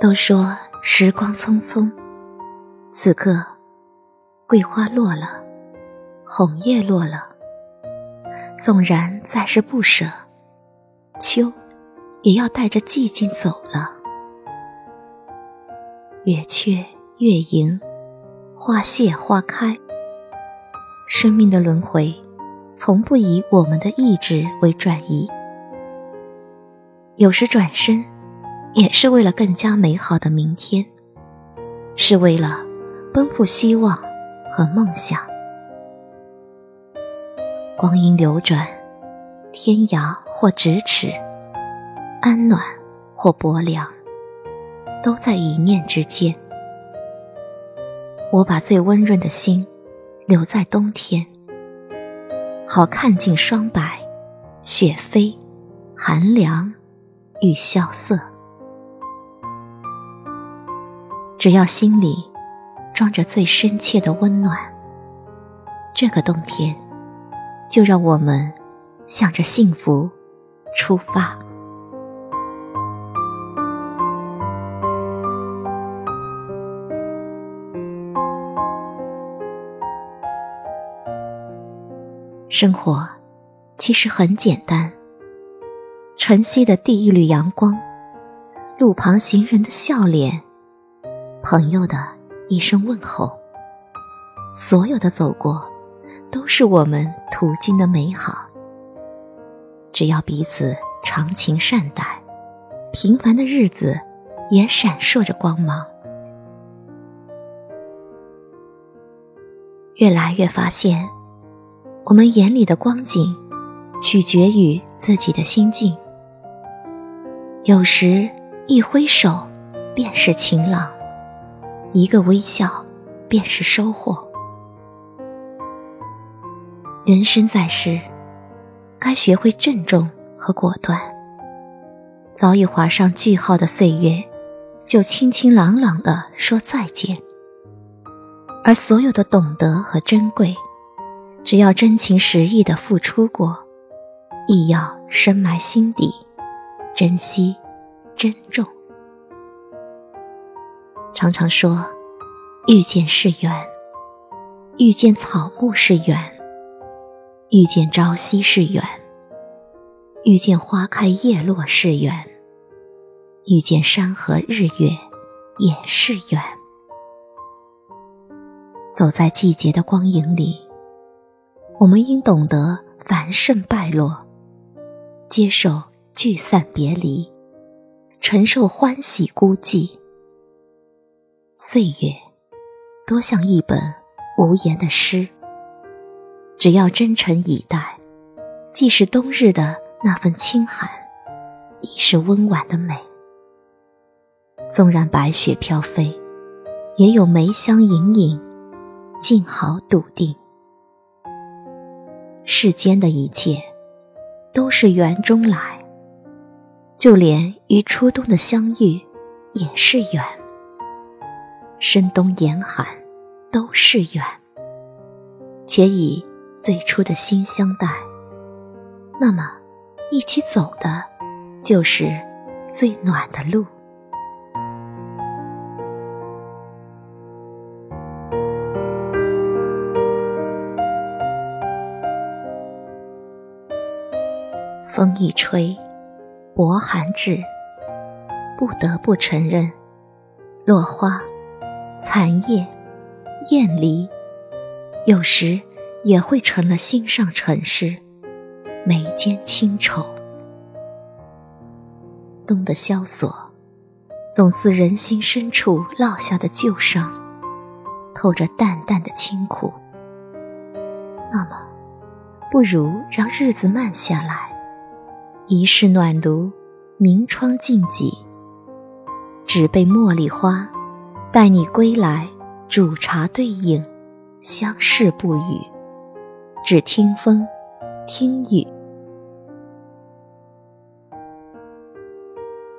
都说时光匆匆，此刻桂花落了，红叶落了。纵然再是不舍，秋也要带着寂静走了。月缺月盈，花谢花开。生命的轮回，从不以我们的意志为转移。有时转身。也是为了更加美好的明天，是为了奔赴希望和梦想。光阴流转，天涯或咫尺，安暖或薄凉，都在一念之间。我把最温润的心留在冬天，好看尽霜白、雪飞、寒凉与萧瑟。只要心里装着最深切的温暖，这个冬天，就让我们向着幸福出发。生活其实很简单，晨曦的第一缕阳光，路旁行人的笑脸。朋友的一声问候，所有的走过，都是我们途经的美好。只要彼此长情善待，平凡的日子也闪烁着光芒。越来越发现，我们眼里的光景，取决于自己的心境。有时一挥手，便是晴朗。一个微笑，便是收获。人生在世，该学会郑重和果断。早已划上句号的岁月，就清清朗朗的说再见。而所有的懂得和珍贵，只要真情实意的付出过，亦要深埋心底，珍惜，珍重。常常说，遇见是缘，遇见草木是缘，遇见朝夕是缘，遇见花开叶落是缘，遇见山河日月也是缘。走在季节的光影里，我们应懂得繁盛败落，接受聚散别离，承受欢喜孤寂。岁月，多像一本无言的诗。只要真诚以待，即是冬日的那份清寒，亦是温婉的美。纵然白雪飘飞，也有梅香隐隐，静好笃定。世间的一切，都是缘中来，就连与初冬的相遇，也是缘。深冬严寒，都是缘。且以最初的心相待，那么一起走的，就是最暖的路。风一吹，薄寒至，不得不承认，落花。残叶、艳离，有时也会成了心上尘世，眉间清愁。冬的萧索，总似人心深处落下的旧伤，透着淡淡的清苦。那么，不如让日子慢下来，一世暖炉，明窗净几，只被茉莉花。待你归来，煮茶对饮，相视不语，只听风，听雨。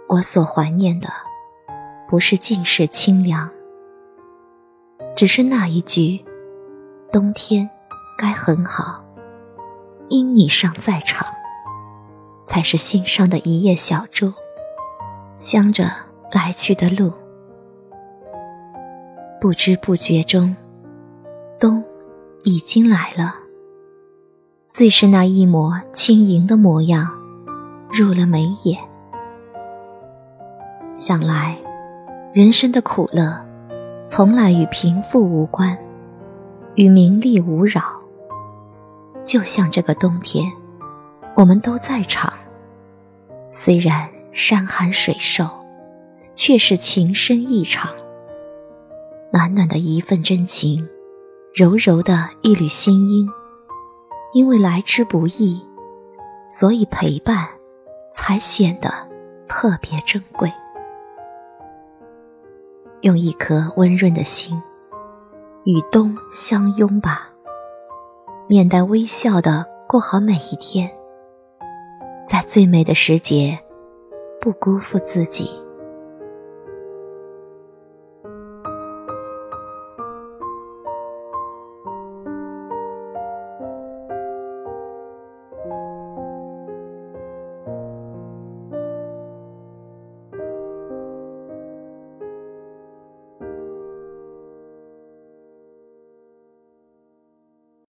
我所怀念的，不是尽是清凉，只是那一句“冬天该很好，因你尚在场”，才是心上的一叶小舟，镶着来去的路，不知不觉中，冬已经来了。最是那一抹轻盈的模样，入了眉眼。想来，人生的苦乐，从来与贫富无关，与名利无扰。就像这个冬天，我们都在场。虽然山寒水瘦，却是情深意长。暖暖的一份真情，柔柔的一缕心音。因为来之不易，所以陪伴才显得特别珍贵。用一颗温润的心，与冬相拥吧，面带微笑的过好每一天，在最美的时节，不辜负自己。